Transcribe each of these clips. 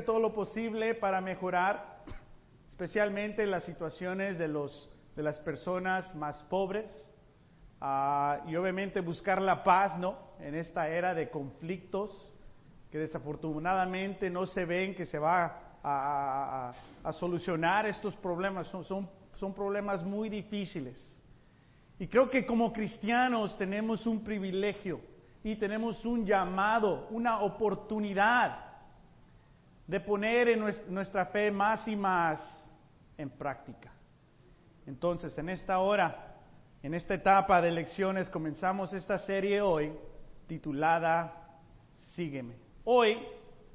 todo lo posible para mejorar, especialmente las situaciones de, los, de las personas más pobres ah, y obviamente buscar la paz, ¿no? En esta era de conflictos que desafortunadamente no se ven que se va a, a solucionar estos problemas, son, son, son problemas muy difíciles. Y creo que como cristianos tenemos un privilegio y tenemos un llamado, una oportunidad de poner nuestra fe más y más en práctica. Entonces, en esta hora, en esta etapa de lecciones, comenzamos esta serie hoy titulada Sígueme. Hoy,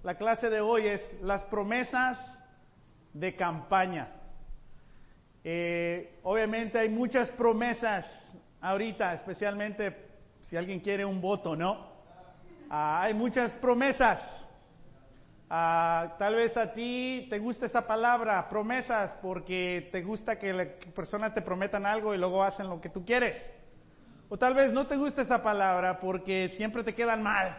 la clase de hoy es las promesas de campaña. Eh, obviamente hay muchas promesas ahorita, especialmente si alguien quiere un voto, ¿no? Ah, hay muchas promesas. Ah, tal vez a ti te gusta esa palabra, promesas, porque te gusta que las personas te prometan algo y luego hacen lo que tú quieres. O tal vez no te gusta esa palabra porque siempre te quedan mal.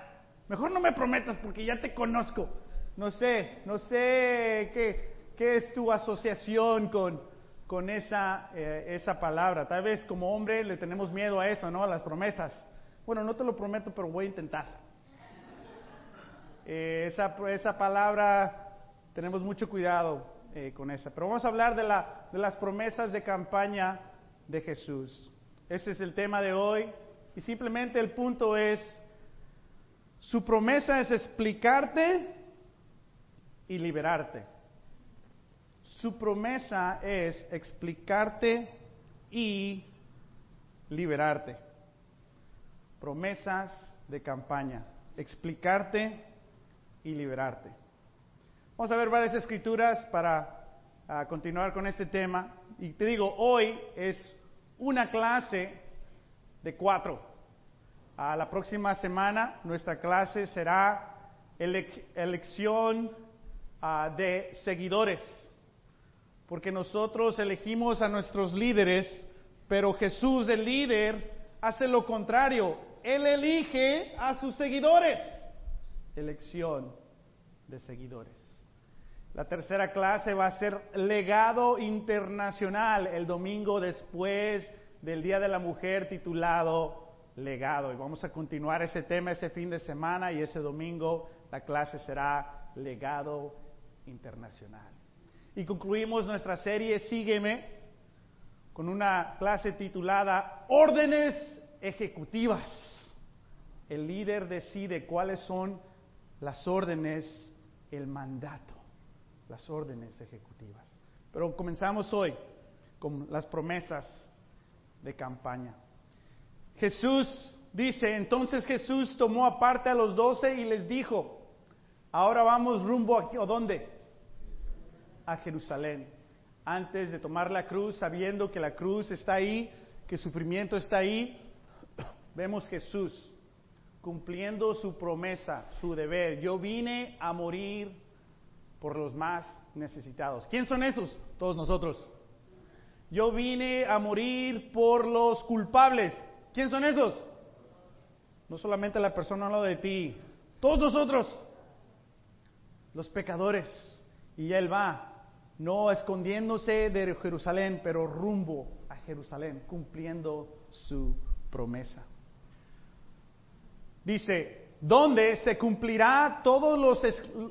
Mejor no me prometas porque ya te conozco. No sé, no sé qué, qué es tu asociación con, con esa, eh, esa palabra. Tal vez como hombre le tenemos miedo a eso, ¿no? A las promesas. Bueno, no te lo prometo, pero voy a intentar. Eh, esa, esa palabra, tenemos mucho cuidado eh, con esa. Pero vamos a hablar de, la, de las promesas de campaña de Jesús. Ese es el tema de hoy. Y simplemente el punto es, su promesa es explicarte y liberarte. Su promesa es explicarte y liberarte. Promesas de campaña. Explicarte y liberarte. Vamos a ver varias escrituras para continuar con este tema. Y te digo, hoy es una clase de cuatro. A la próxima semana nuestra clase será elección de seguidores. Porque nosotros elegimos a nuestros líderes, pero Jesús, el líder, hace lo contrario. Él elige a sus seguidores elección de seguidores. La tercera clase va a ser legado internacional el domingo después del Día de la Mujer titulado legado. Y vamos a continuar ese tema ese fin de semana y ese domingo la clase será legado internacional. Y concluimos nuestra serie Sígueme con una clase titulada Órdenes Ejecutivas. El líder decide cuáles son las órdenes, el mandato, las órdenes ejecutivas. Pero comenzamos hoy con las promesas de campaña. Jesús dice, entonces Jesús tomó aparte a los doce y les dijo, ahora vamos rumbo aquí, ¿o dónde? A Jerusalén. Antes de tomar la cruz, sabiendo que la cruz está ahí, que sufrimiento está ahí, vemos Jesús cumpliendo su promesa, su deber. Yo vine a morir por los más necesitados. ¿Quién son esos? Todos nosotros. Yo vine a morir por los culpables. ¿Quién son esos? No solamente la persona al lado de ti, todos nosotros, los pecadores. Y Él va, no escondiéndose de Jerusalén, pero rumbo a Jerusalén, cumpliendo su promesa. Dice, donde se cumplirá todo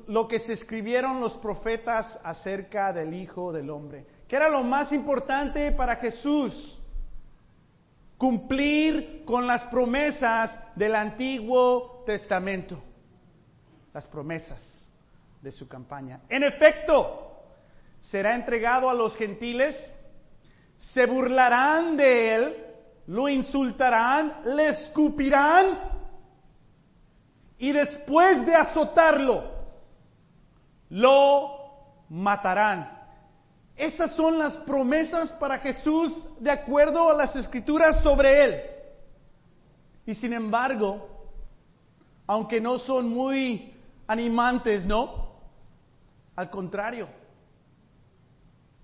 lo que se escribieron los profetas acerca del Hijo del Hombre. ¿Qué era lo más importante para Jesús? Cumplir con las promesas del Antiguo Testamento. Las promesas de su campaña. En efecto, será entregado a los gentiles, se burlarán de él, lo insultarán, le escupirán y después de azotarlo, lo matarán. Esas son las promesas para Jesús de acuerdo a las escrituras sobre él. Y sin embargo, aunque no son muy animantes, ¿no? Al contrario.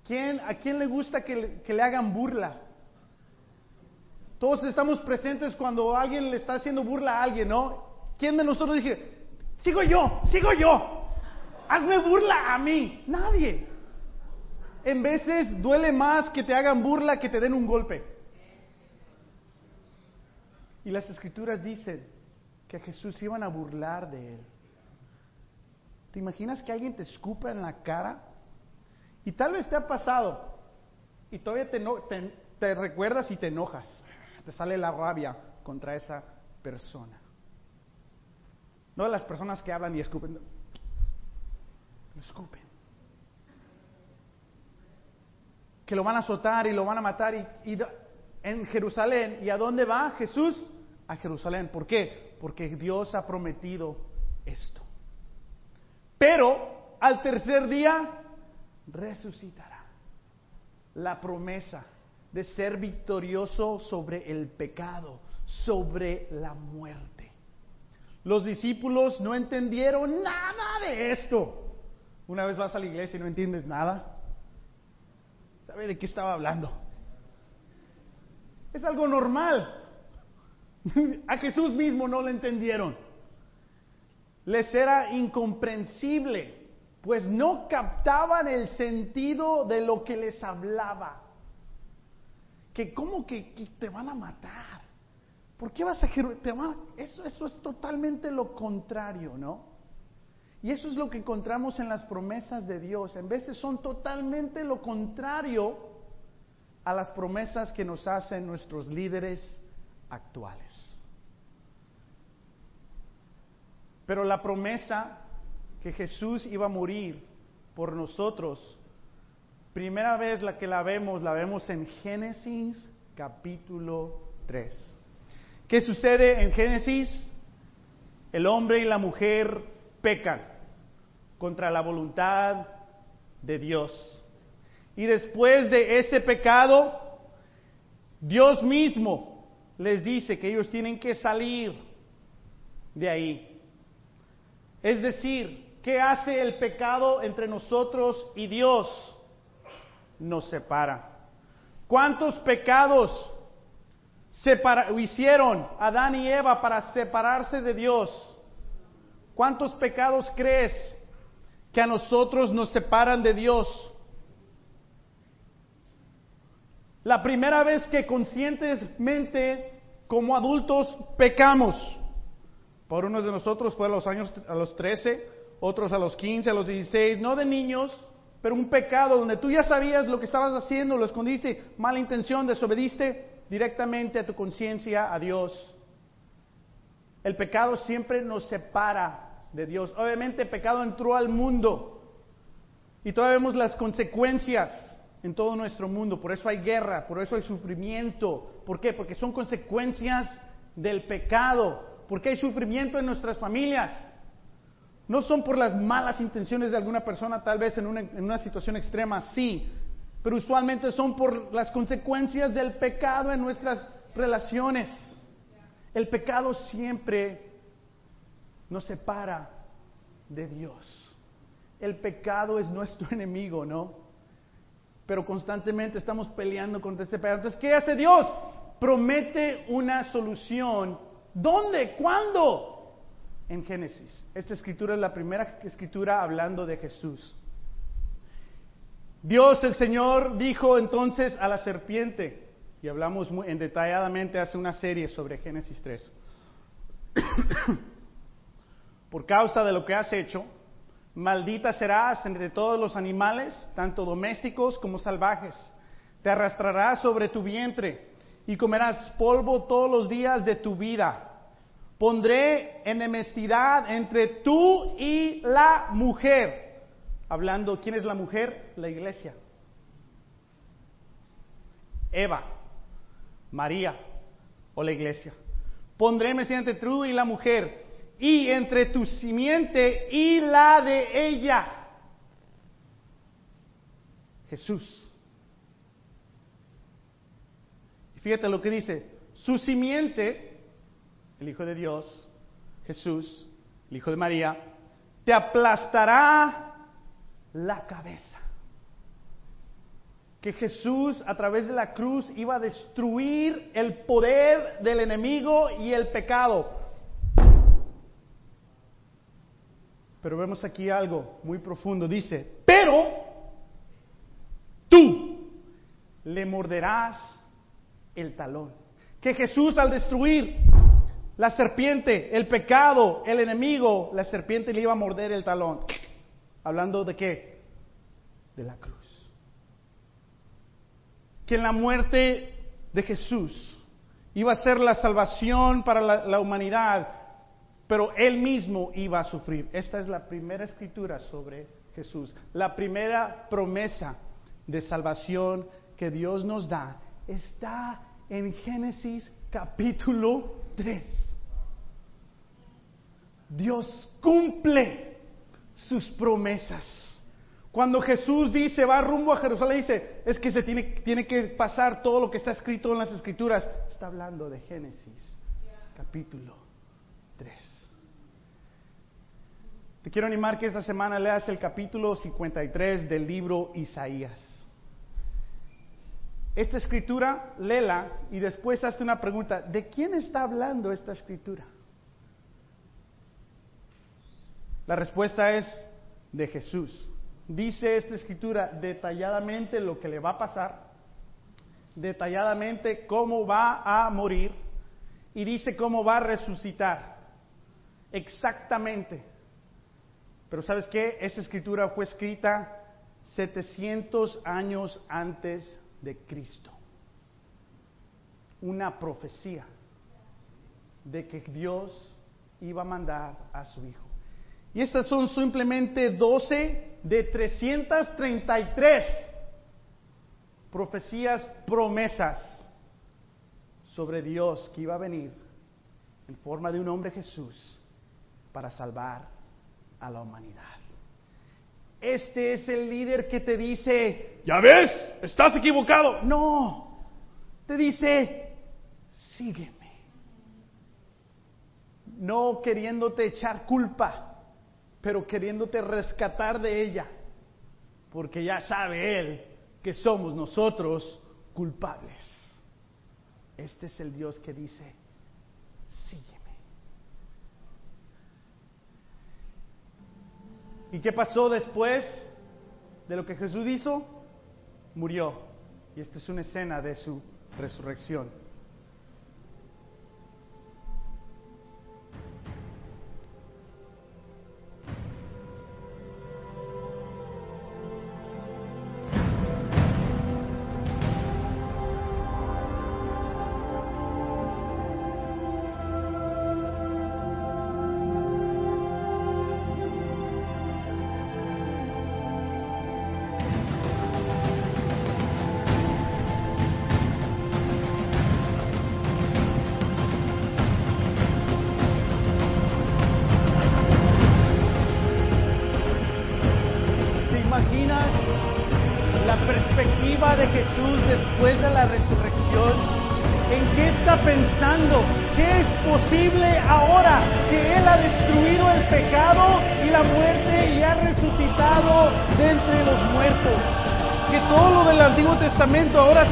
¿Quién, ¿A quién le gusta que le, que le hagan burla? Todos estamos presentes cuando alguien le está haciendo burla a alguien, ¿no? ¿Quién de nosotros dije, sigo yo, sigo yo? Hazme burla a mí. Nadie. En veces duele más que te hagan burla que te den un golpe. Y las escrituras dicen que a Jesús iban a burlar de él. ¿Te imaginas que alguien te escupa en la cara? Y tal vez te ha pasado y todavía te, te, recuerdas y te enojas. Te sale la rabia contra esa persona. No las personas que hablan y escupen. Lo escupen. Que lo van a azotar y lo van a matar y en Jerusalén. ¿Y a dónde va Jesús? A Jerusalén. ¿Por qué? Porque Dios ha prometido esto. Pero al tercer día resucitará. La promesa de ser victorioso sobre el pecado, sobre la muerte. Los discípulos no entendieron nada de esto. Una vez vas a la iglesia y no entiendes nada. ¿Sabe de qué estaba hablando? Es algo normal. A Jesús mismo no lo entendieron. Les era incomprensible, pues no captaban el sentido de lo que les hablaba. Que cómo que, te van a matar. ¿Por qué vas a te eso, eso es totalmente lo contrario, ¿no? Y eso es lo que encontramos en las promesas de Dios. En veces son totalmente lo contrario a las promesas que nos hacen nuestros líderes actuales. Pero la promesa que Jesús iba a morir por nosotros, primera vez la que la vemos, la vemos en Génesis capítulo 3. ¿Qué sucede en Génesis? El hombre y la mujer pecan contra la voluntad de Dios. Y después de ese pecado, Dios mismo les dice que ellos tienen que salir de ahí. Es decir, ¿qué hace el pecado entre nosotros y Dios? Nos separa. ¿Cuántos pecados hicieron Adán y Eva para separarse de Dios? ¿Cuántos pecados crees que a nosotros nos separan de Dios? La primera vez que conscientemente como adultos pecamos, por unos de nosotros fue a los años, a los 13, otros a los 15, a los 16, no de niños, pero un pecado donde tú ya sabías lo que estabas haciendo, lo escondiste, mala intención, desobediste directamente a tu conciencia, a Dios. El pecado siempre nos separa de Dios. Obviamente el pecado entró al mundo y todavía vemos las consecuencias en todo nuestro mundo. Por eso hay guerra, por eso hay sufrimiento. ¿Por qué? Porque son consecuencias del pecado. ¿Por qué hay sufrimiento en nuestras familias? No son por las malas intenciones de alguna persona, tal vez en una, en una situación extrema, sí, pero usualmente son por las consecuencias del pecado en nuestras relaciones. El pecado siempre nos separa de Dios. El pecado es nuestro enemigo, ¿no? Pero constantemente estamos peleando contra ese pecado. Entonces, ¿qué hace Dios? Promete una solución ¿Dónde? ¿Cuándo? En Génesis. Esta escritura es la primera escritura hablando de Jesús. Dios el Señor dijo entonces a la serpiente, y hablamos muy en detalladamente hace una serie sobre Génesis 3, por causa de lo que has hecho, maldita serás entre todos los animales, tanto domésticos como salvajes. Te arrastrarás sobre tu vientre y comerás polvo todos los días de tu vida. Pondré enemistad entre tú y la mujer. Hablando, ¿quién es la mujer? La iglesia. Eva, María o la iglesia. Pondré entre tú y la mujer y entre tu simiente y la de ella. Jesús. Fíjate lo que dice, su simiente, el Hijo de Dios, Jesús, el Hijo de María, te aplastará la cabeza. Que Jesús a través de la cruz iba a destruir el poder del enemigo y el pecado. Pero vemos aquí algo muy profundo. Dice, pero tú le morderás el talón. Que Jesús al destruir la serpiente, el pecado, el enemigo, la serpiente le iba a morder el talón. Hablando de qué? De la cruz. Que en la muerte de Jesús iba a ser la salvación para la, la humanidad, pero él mismo iba a sufrir. Esta es la primera escritura sobre Jesús, la primera promesa de salvación que Dios nos da está en Génesis capítulo 3. Dios cumple sus promesas. Cuando Jesús dice, va rumbo a Jerusalén, dice, es que se tiene, tiene que pasar todo lo que está escrito en las escrituras. Está hablando de Génesis, capítulo 3. Te quiero animar que esta semana leas el capítulo 53 del libro Isaías. Esta escritura, léela y después hazte una pregunta, ¿de quién está hablando esta escritura? La respuesta es de Jesús. Dice esta escritura detalladamente lo que le va a pasar, detalladamente cómo va a morir y dice cómo va a resucitar. Exactamente. Pero ¿sabes qué? Esa escritura fue escrita 700 años antes de Cristo. Una profecía de que Dios iba a mandar a su Hijo. Y estas son simplemente 12 de 333 profecías, promesas sobre Dios que iba a venir en forma de un hombre Jesús para salvar a la humanidad. Este es el líder que te dice, ya ves, estás equivocado. No, te dice, sígueme. No queriéndote echar culpa, pero queriéndote rescatar de ella, porque ya sabe Él que somos nosotros culpables. Este es el Dios que dice, ¿Y qué pasó después de lo que Jesús hizo? Murió. Y esta es una escena de su resurrección.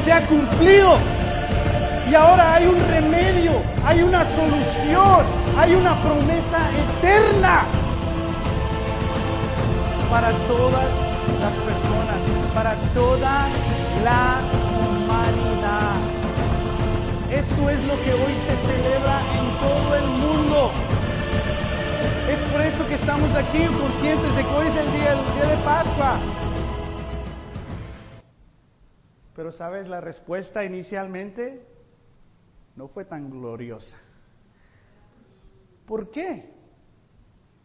Se ha cumplido. Y ahora hay un remedio, hay una solución, hay una promesa eterna para todas las personas, para toda la humanidad. Esto es lo que hoy se celebra en todo el mundo. Es por eso que estamos aquí conscientes de que hoy es el día, el día de Pascua. Pero sabes, la respuesta inicialmente no fue tan gloriosa. ¿Por qué?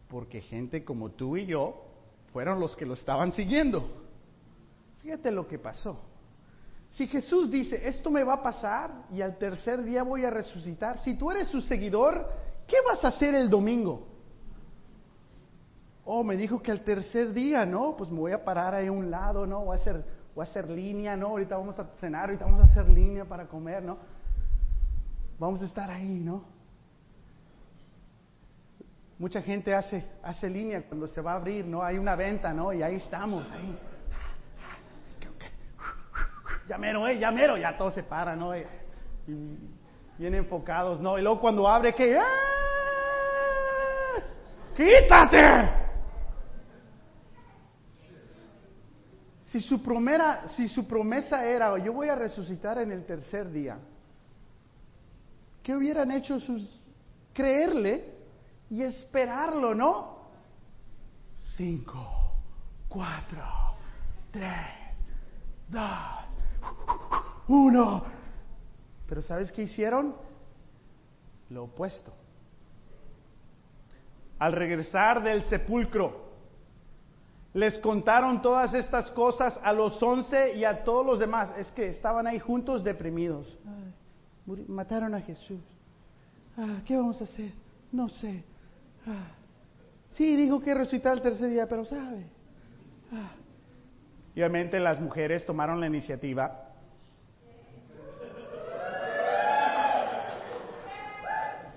Porque gente como tú y yo fueron los que lo estaban siguiendo. Fíjate lo que pasó. Si Jesús dice, esto me va a pasar y al tercer día voy a resucitar, si tú eres su seguidor, ¿qué vas a hacer el domingo? Oh, me dijo que al tercer día, ¿no? Pues me voy a parar ahí a un lado, ¿no? Voy a hacer, voy a hacer línea, ¿no? Ahorita vamos a cenar, ahorita vamos a hacer línea para comer, ¿no? Vamos a estar ahí, ¿no? Mucha gente hace, hace línea cuando se va a abrir, ¿no? Hay una venta, ¿no? Y ahí estamos, ahí ya mero, eh, ya mero, ya todos se paran, ¿no? Y, bien enfocados, ¿no? Y luego cuando abre, ¿qué? ¡Ah! ¡Quítate! Si su, promesa, era, yo voy a resucitar en el tercer día, ¿qué hubieran hecho sus... creerle y esperarlo, no? Cinco, cuatro, tres, dos, uno. Pero ¿sabes qué hicieron? Lo opuesto. Al regresar del sepulcro, les contaron todas estas cosas a los once y a todos los demás. Es que estaban ahí juntos deprimidos. mataron a Jesús. Ah, ¿Qué vamos a hacer? No sé. Ah, sí, dijo que resucitar el tercer día, pero sabe. Ah. Y obviamente las mujeres tomaron la iniciativa.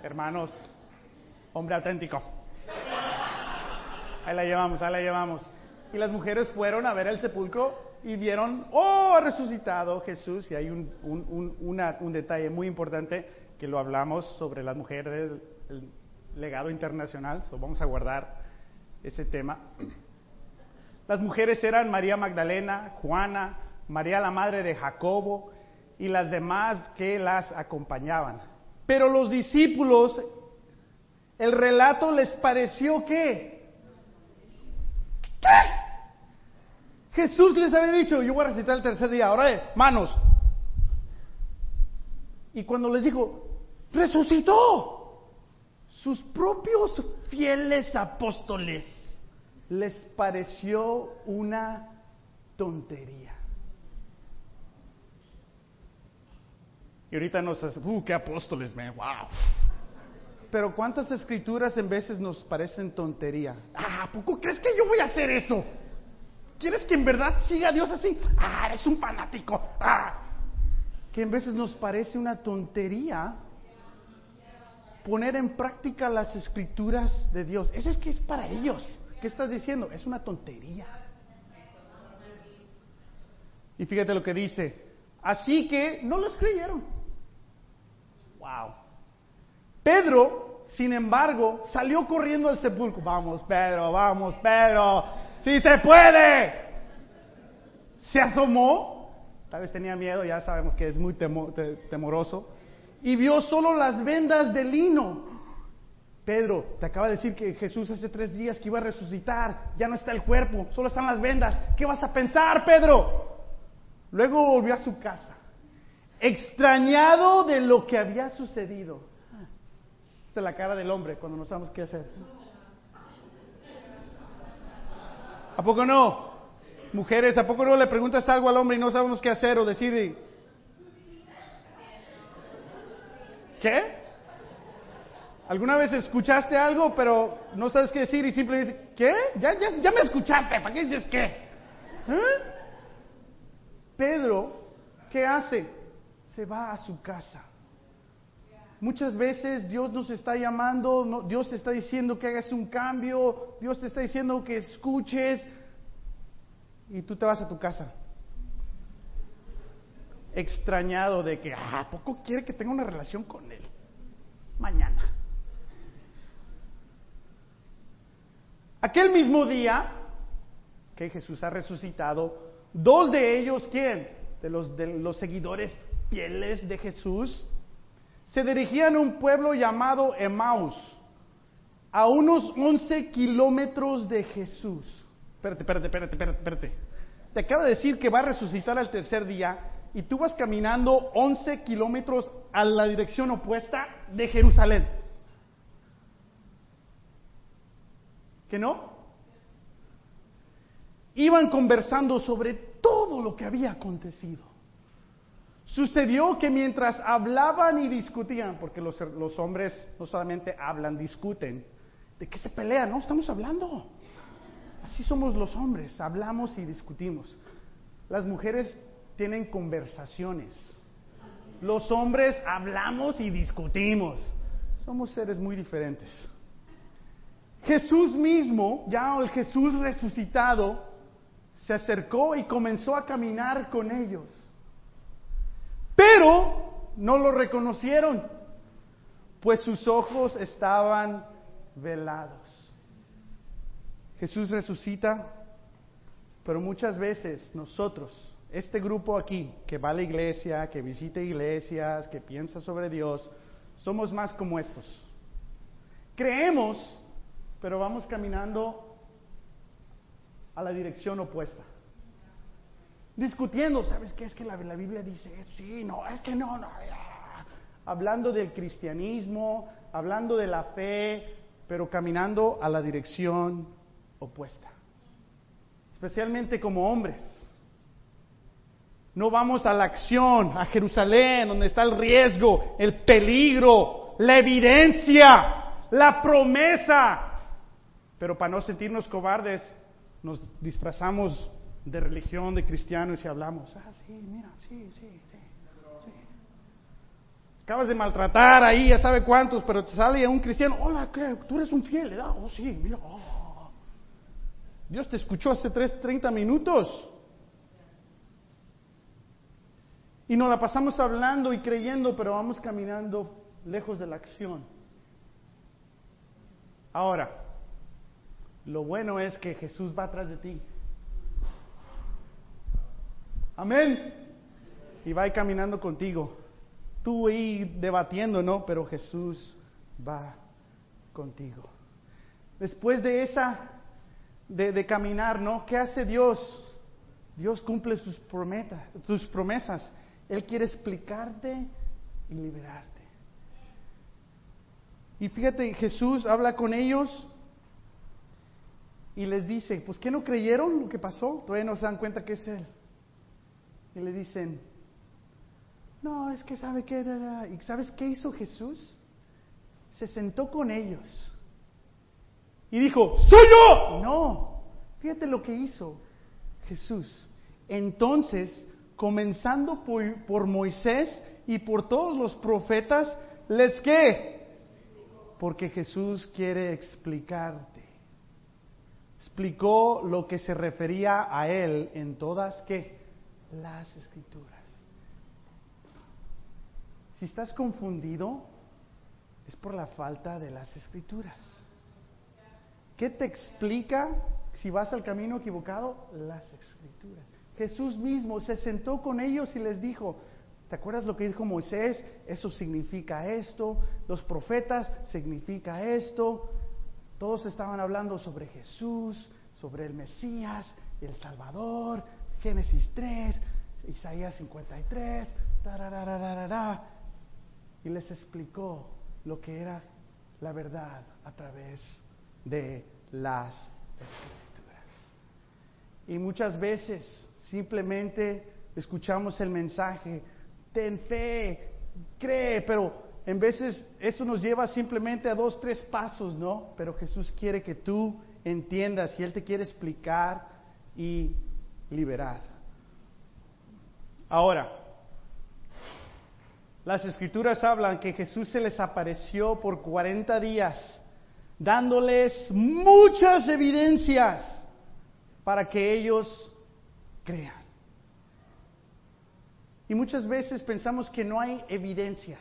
Hermanos, hombre auténtico. Ahí la llevamos, ahí la llevamos. Y las mujeres fueron a ver el sepulcro y vieron, oh, ha resucitado Jesús. Y hay un, un, detalle muy importante que lo hablamos sobre las mujeres del legado internacional. So vamos a guardar ese tema. Las mujeres eran María Magdalena, Juana, María la madre de Jacobo y las demás que las acompañaban. Pero los discípulos, el relato les pareció que ¿Qué? Jesús les había dicho, yo voy a recitar el tercer día, ahora manos. Y cuando les dijo, resucitó, sus propios fieles apóstoles les pareció una tontería. Y ahorita nos hace, uh, qué apóstoles, me, wow. Pero ¿cuántas escrituras en veces nos parecen tontería? Ah, ¿poco crees que yo voy a hacer eso? ¿Quieres que en verdad siga a Dios así? Ah, eres un fanático. Ah. Que en veces nos parece una tontería poner en práctica las escrituras de Dios. Eso es que es para ellos. ¿Qué estás diciendo? Es una tontería. Y fíjate lo que dice. Así que no los creyeron. Wow. Pedro, sin embargo, salió corriendo al sepulcro. Vamos, Pedro, vamos, Pedro. ¡Sí se puede! Se asomó, tal vez tenía miedo, ya sabemos que es muy temoroso, y vio solo las vendas de lino. Pedro, te acaba de decir que Jesús hace tres días que iba a resucitar, ya no está el cuerpo, solo están las vendas. ¿Qué vas a pensar, Pedro? Luego volvió a su casa, extrañado de lo que había sucedido. Esta es la cara del hombre cuando no sabemos qué hacer. ¿A poco no? Mujeres, ¿a poco no le preguntas algo al hombre y no sabemos qué hacer o decir? ¿Qué? ¿Alguna vez escuchaste algo pero no sabes qué decir y simplemente dices, ¿qué? Ya, ya, ya me escuchaste, ¿para qué dices qué? ¿Eh? Pedro, ¿qué hace? Se va a su casa. Muchas veces Dios nos está llamando, Dios te está diciendo que hagas un cambio, Dios te está diciendo que escuches y tú te vas a tu casa. Extrañado de que, ah, poco quiere que tenga una relación con Él? Mañana. Aquel mismo día que Jesús ha resucitado, dos de ellos, ¿quién? De los, de los seguidores fieles de Jesús, se dirigían a un pueblo llamado Emaus, a unos 11 kilómetros de Jesús. Espérate, espérate, espérate, espérate, espérate. Te acabo de decir que va a resucitar al tercer día y tú vas caminando 11 kilómetros a la dirección opuesta de Jerusalén. ¿Que no? Iban conversando sobre todo lo que había acontecido. Sucedió que mientras hablaban y discutían, porque los, hombres no solamente hablan, discuten, ¿de qué se pelean? No, estamos hablando. Así somos los hombres, hablamos y discutimos. Las mujeres tienen conversaciones. Los hombres hablamos y discutimos. Somos seres muy diferentes. Jesús mismo, ya el Jesús resucitado, se acercó y comenzó a caminar con ellos. Pero no lo reconocieron, pues sus ojos estaban velados. Jesús resucita Pero muchas veces nosotros, este grupo aquí, que va a la iglesia, que visita iglesias, que piensa sobre Dios, somos más como estos. Creemos, pero vamos caminando a la dirección opuesta. Discutiendo, ¿sabes qué? Es que la, Biblia dice, sí, no, es que no, no. Hablando del cristianismo, hablando de la fe, pero caminando a la dirección opuesta. Especialmente como hombres. No vamos a la acción, a Jerusalén, donde está el riesgo, el peligro, la evidencia, la promesa. Pero para no sentirnos cobardes, nos disfrazamos de religión, de cristianos y hablamos, ah, sí, mira, sí, sí, sí, Acabas de maltratar ahí, ya sabe cuántos, pero te sale un cristiano, hola, ¿qué? Tú eres un fiel, ¿verdad? Oh, sí, mira, oh. Dios te escuchó hace tres, 30 minutos. Y nos la pasamos hablando y creyendo, pero vamos caminando lejos de la acción. Ahora, lo bueno es que Jesús va atrás de ti. Amén. Y va caminando contigo. Tú ahí debatiendo, ¿no? Pero Jesús va contigo. Después de esa, de, caminar, ¿no? ¿Qué hace Dios? Dios cumple sus, promesas, sus promesas. Él quiere explicarte y liberarte. Y fíjate, Jesús habla con ellos y les dice, pues ¿qué no creyeron lo que pasó? Todavía no se dan cuenta que es Él. Y le dicen, no, es que sabe qué. ¿Y sabes qué hizo Jesús? Se sentó con ellos. Y dijo, soy yo. No, fíjate lo que hizo Jesús. Entonces, comenzando por, por Moisés y por todos los profetas, les qué? Porque Jesús quiere explicarte. Explicó lo que se refería a él en todas qué? las escrituras. Si estás confundido, es por la falta de las escrituras. ¿Qué te explica si vas al camino equivocado? Las escrituras. Jesús mismo se sentó con ellos y les dijo, ¿te acuerdas lo que dijo Moisés? Eso significa esto, los profetas significa esto. Todos estaban hablando sobre Jesús, sobre el Mesías, el Salvador, Génesis 3, Isaías 53, y les explicó lo que era la verdad a través de las escrituras. Y muchas veces simplemente escuchamos el mensaje, ten fe, cree, pero en veces eso nos lleva simplemente a dos, tres pasos, ¿no? Pero Jesús quiere que tú entiendas y Él te quiere explicar y liberar. Ahora, las escrituras hablan que Jesús se les apareció por 40 días, dándoles muchas evidencias para que ellos crean. Y muchas veces pensamos que no hay evidencias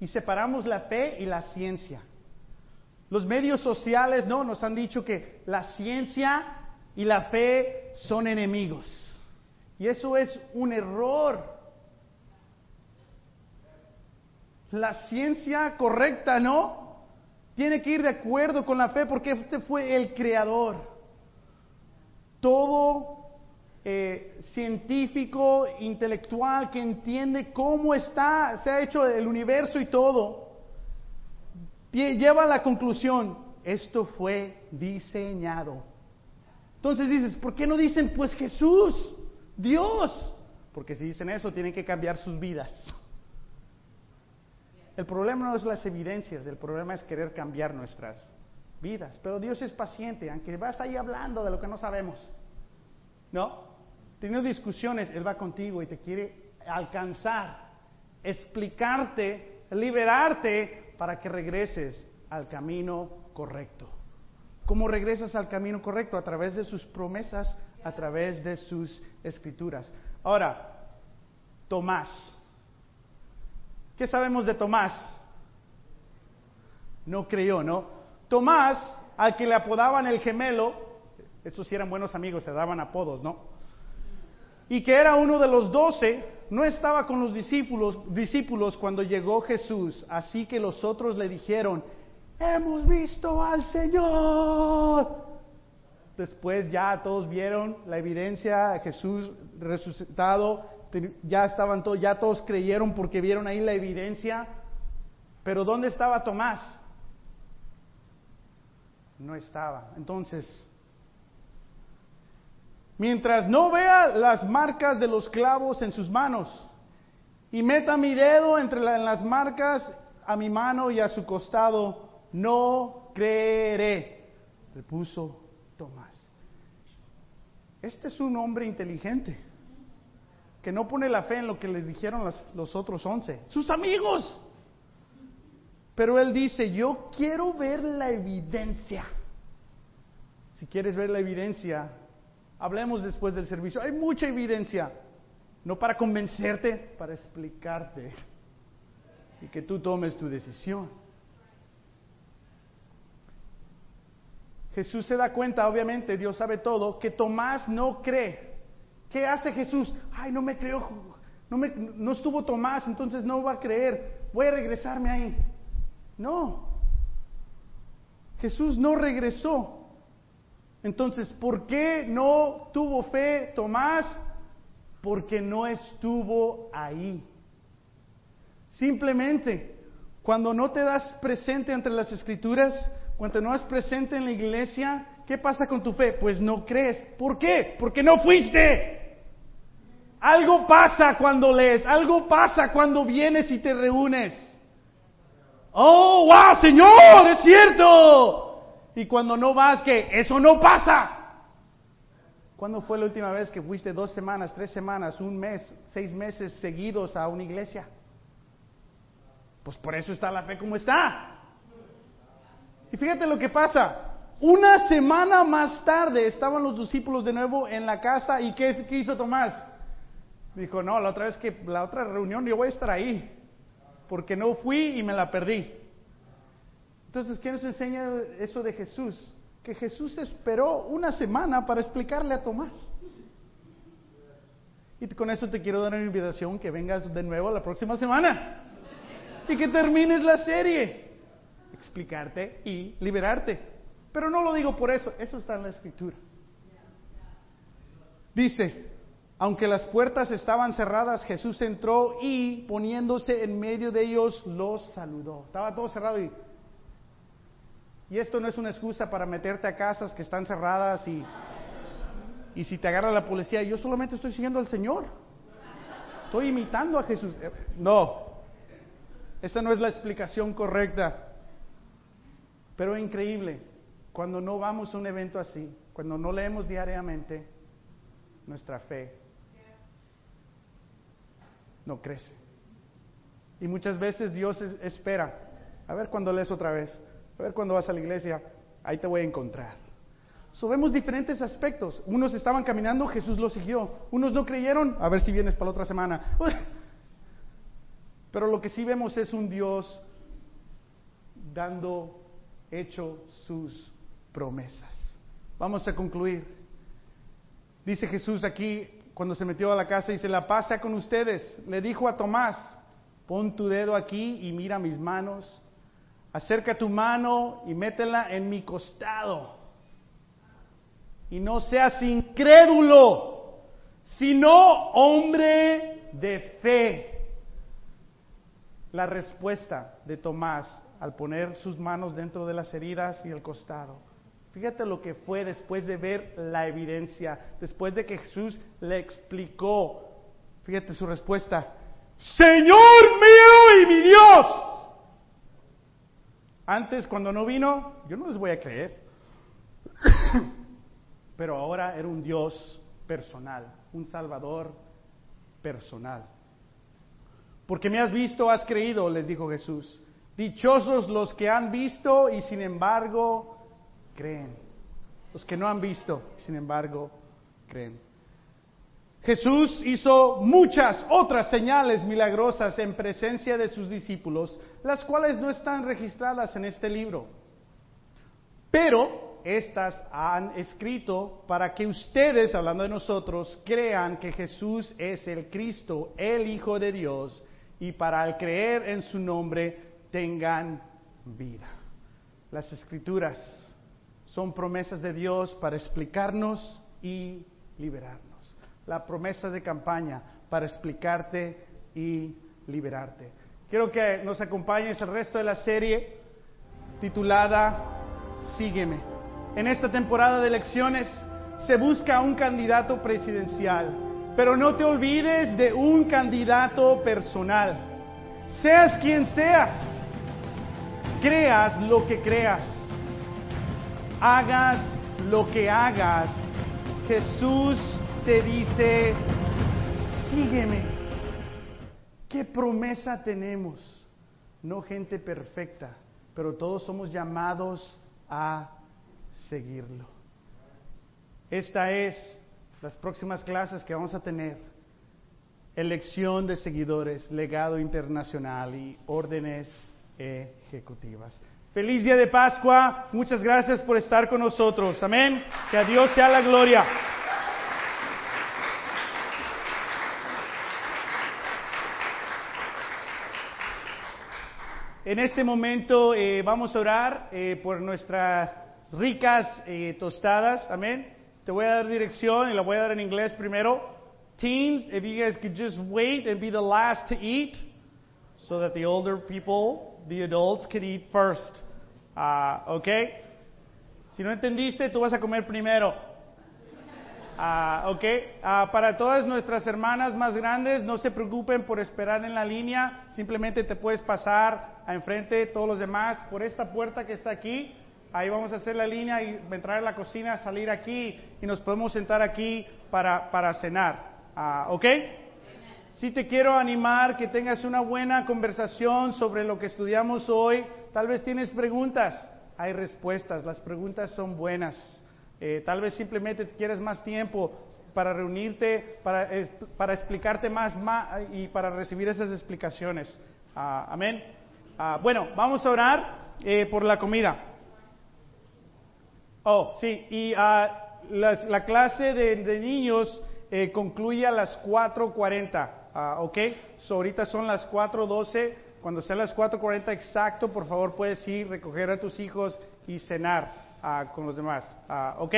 y separamos la fe y la ciencia. Los medios sociales no nos han dicho que la ciencia y la fe son enemigos. Y eso es un error. La ciencia correcta, ¿no? Tiene que ir de acuerdo con la fe porque este fue el creador. Todo eh, científico, intelectual, que entiende cómo está, se ha hecho el universo y todo, lleva a la conclusión, esto fue diseñado entonces dices, ¿por qué no dicen pues Jesús, Dios? Porque si dicen eso tienen que cambiar sus vidas. El problema no es las evidencias, el problema es querer cambiar nuestras vidas. Pero Dios es paciente, aunque vas ahí hablando de lo que no sabemos. ¿No? Teniendo discusiones, Él va contigo y te quiere alcanzar, explicarte, liberarte para que regreses al camino correcto. ¿Cómo regresas al camino correcto? A través de sus promesas, a través de sus escrituras. Ahora, Tomás. ¿Qué sabemos de Tomás? No creyó, ¿no? Tomás, al que le apodaban el gemelo, Estos sí eran buenos amigos, se daban apodos, ¿no? Y que era uno de los doce, no estaba con los discípulos, discípulos cuando llegó Jesús, así que los otros le dijeron, hemos visto al Señor. Después ya todos vieron la evidencia de Jesús resucitado, ya estaban todos, ya todos creyeron porque vieron ahí la evidencia. Pero ¿dónde estaba Tomás? No estaba. Entonces, mientras no vea las marcas de los clavos en sus manos y meta mi dedo entre las marcas a mi mano y a su costado, no creeré, repuso Tomás. Este es un hombre inteligente que no pone la fe en lo que les dijeron los otros once, sus amigos. Pero él dice, yo quiero ver la evidencia. Si quieres ver la evidencia, hablemos después del servicio. Hay mucha evidencia, no para convencerte, para explicarte y que tú tomes tu decisión. Jesús se da cuenta, obviamente, Dios sabe todo, que Tomás no cree. ¿Qué hace Jesús? Ay, no me creo, no, me, no estuvo Tomás, entonces no va a creer. Voy a regresarme ahí. No. Jesús no regresó. Entonces, ¿por qué no tuvo fe Tomás? Porque no estuvo ahí. Simplemente, cuando no te das presente entre las escrituras, cuando no es presente en la iglesia, ¿qué pasa con tu fe? Pues no crees. ¿Por qué? Porque no fuiste. Algo pasa cuando lees, algo pasa cuando vienes y te reúnes. Oh, wow, Señor, es cierto. Y cuando no vas, que eso no pasa. ¿Cuándo fue la última vez que fuiste dos semanas, tres semanas, un mes, seis meses seguidos a una iglesia? Pues por eso está la fe como está. Y fíjate lo que pasa. Una semana más tarde estaban los discípulos de nuevo en la casa y ¿qué, hizo Tomás? Dijo, no, la otra vez que la otra reunión yo voy a estar ahí, porque no fui y me la perdí. Entonces, ¿qué nos enseña eso de Jesús? Que Jesús esperó una semana para explicarle a Tomás. Y con eso te quiero dar una invitación que vengas de nuevo la próxima semana y que termines la serie explicarte y liberarte. Pero no lo digo por eso, eso está en la escritura. Dice, aunque las puertas estaban cerradas, Jesús entró y poniéndose en medio de ellos los saludó. Estaba todo cerrado y... Y esto no es una excusa para meterte a casas que están cerradas y, y si te agarra la policía, yo solamente estoy siguiendo al Señor. Estoy imitando a Jesús. Eh, no, esa no es la explicación correcta. Pero increíble, cuando no vamos a un evento así, cuando no leemos diariamente, nuestra fe no crece. Y muchas veces Dios espera, a ver cuando lees otra vez, a ver cuando vas a la iglesia, ahí te voy a encontrar. So, vemos diferentes aspectos. Unos estaban caminando, Jesús los siguió. Unos no creyeron, a ver si vienes para la otra semana. Pero lo que sí vemos es un Dios dando hecho sus promesas. Vamos a concluir. Dice Jesús aquí, cuando se metió a la casa, dice, la paz sea con ustedes. Le dijo a Tomás, pon tu dedo aquí y mira mis manos. Acerca tu mano y métela en mi costado. Y no seas incrédulo, sino hombre de fe. La respuesta de Tomás al poner sus manos dentro de las heridas y el costado. Fíjate lo que fue después de ver la evidencia, después de que Jesús le explicó. Fíjate su respuesta. Señor mío y mi Dios. Antes, cuando no vino, yo no les voy a creer. Pero ahora era un Dios personal, un Salvador personal. Porque me has visto, has creído, les dijo Jesús. Dichosos los que han visto y sin embargo creen. Los que no han visto sin embargo creen. Jesús hizo muchas otras señales milagrosas en presencia de sus discípulos, las cuales no están registradas en este libro. Pero estas han escrito para que ustedes, hablando de nosotros, crean que Jesús es el Cristo, el Hijo de Dios, y para al creer en su nombre tengan vida. Las escrituras son promesas de Dios para explicarnos y liberarnos. La promesa de campaña para explicarte y liberarte. Quiero que nos acompañes el resto de la serie titulada Sígueme. En esta temporada de elecciones se busca un candidato presidencial, pero no te olvides de un candidato personal. Seas quien seas, creas lo que creas, hagas lo que hagas, Jesús te dice, sígueme. ¿Qué promesa tenemos? No gente perfecta, pero todos somos llamados a seguirlo. Esta es las próximas clases que vamos a tener. Elección de seguidores, legado internacional y órdenes ejecutivas. Feliz día de Pascua. Muchas gracias por estar con nosotros. Amén. Que a Dios sea la gloria. En este momento eh, vamos a orar eh, por nuestras ricas eh, tostadas. Amén. Te voy a dar dirección y la voy a dar en inglés primero. Teens, if you guys could just wait and be the last to eat so that the older people, the adults, can eat first. Uh, ¿Ok? Si no entendiste, tú vas a comer primero. Uh, ¿Ok? Uh, para todas nuestras hermanas más grandes, no se preocupen por esperar en la línea. Simplemente te puedes pasar a enfrente de todos los demás por esta puerta que está aquí. Ahí vamos a hacer la línea y entrar a la cocina, salir aquí y nos podemos sentar aquí para, para cenar. ¿Ok? Si te quiero animar que tengas una buena conversación sobre lo que estudiamos hoy. Tal vez tienes preguntas, hay respuestas, las preguntas son buenas. Eh, tal vez simplemente quieres más tiempo para reunirte, para, eh, explicarte más, y para recibir esas explicaciones. Uh, amén. Uh, bueno, vamos a orar eh, por la comida. Oh, sí, y la, la, clase de, niños concluye a las 4.40. Uh, ok, so ahorita son las 4.12. Cuando sean las 4.40 exacto, por favor puedes ir, recoger a tus hijos y cenar uh, con los demás. Uh, ok.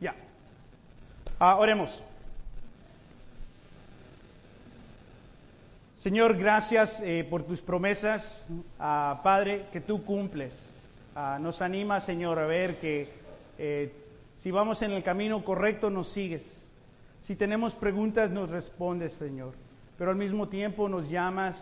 Ya. oremos. Señor, gracias eh, por tus promesas, Padre, que tú cumples. nos anima, Señor, a ver que eh, si vamos en el camino correcto, nos sigues. Si tenemos preguntas, nos respondes, Señor. Pero al mismo tiempo nos llamas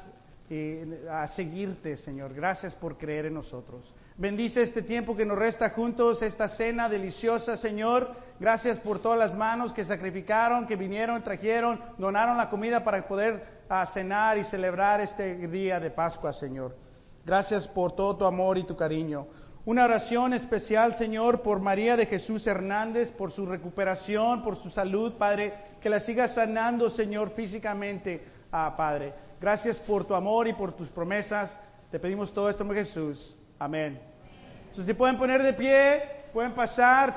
eh, a seguirte, Señor. Gracias por creer en nosotros. Bendice este tiempo que nos resta juntos, esta cena deliciosa, Señor. Gracias por todas las manos que sacrificaron, que vinieron, trajeron, donaron la comida para poder uh, cenar y celebrar este día de Pascua, Señor. Gracias por todo tu amor y tu cariño. Una oración especial, Señor, por María de Jesús Hernández, por su recuperación, por su salud, Padre, que la siga sanando, Señor, físicamente, ah, Padre. Gracias por tu amor y por tus promesas. Te pedimos todo esto en Jesús. Amén. Entonces, si pueden poner de pie, pueden pasar.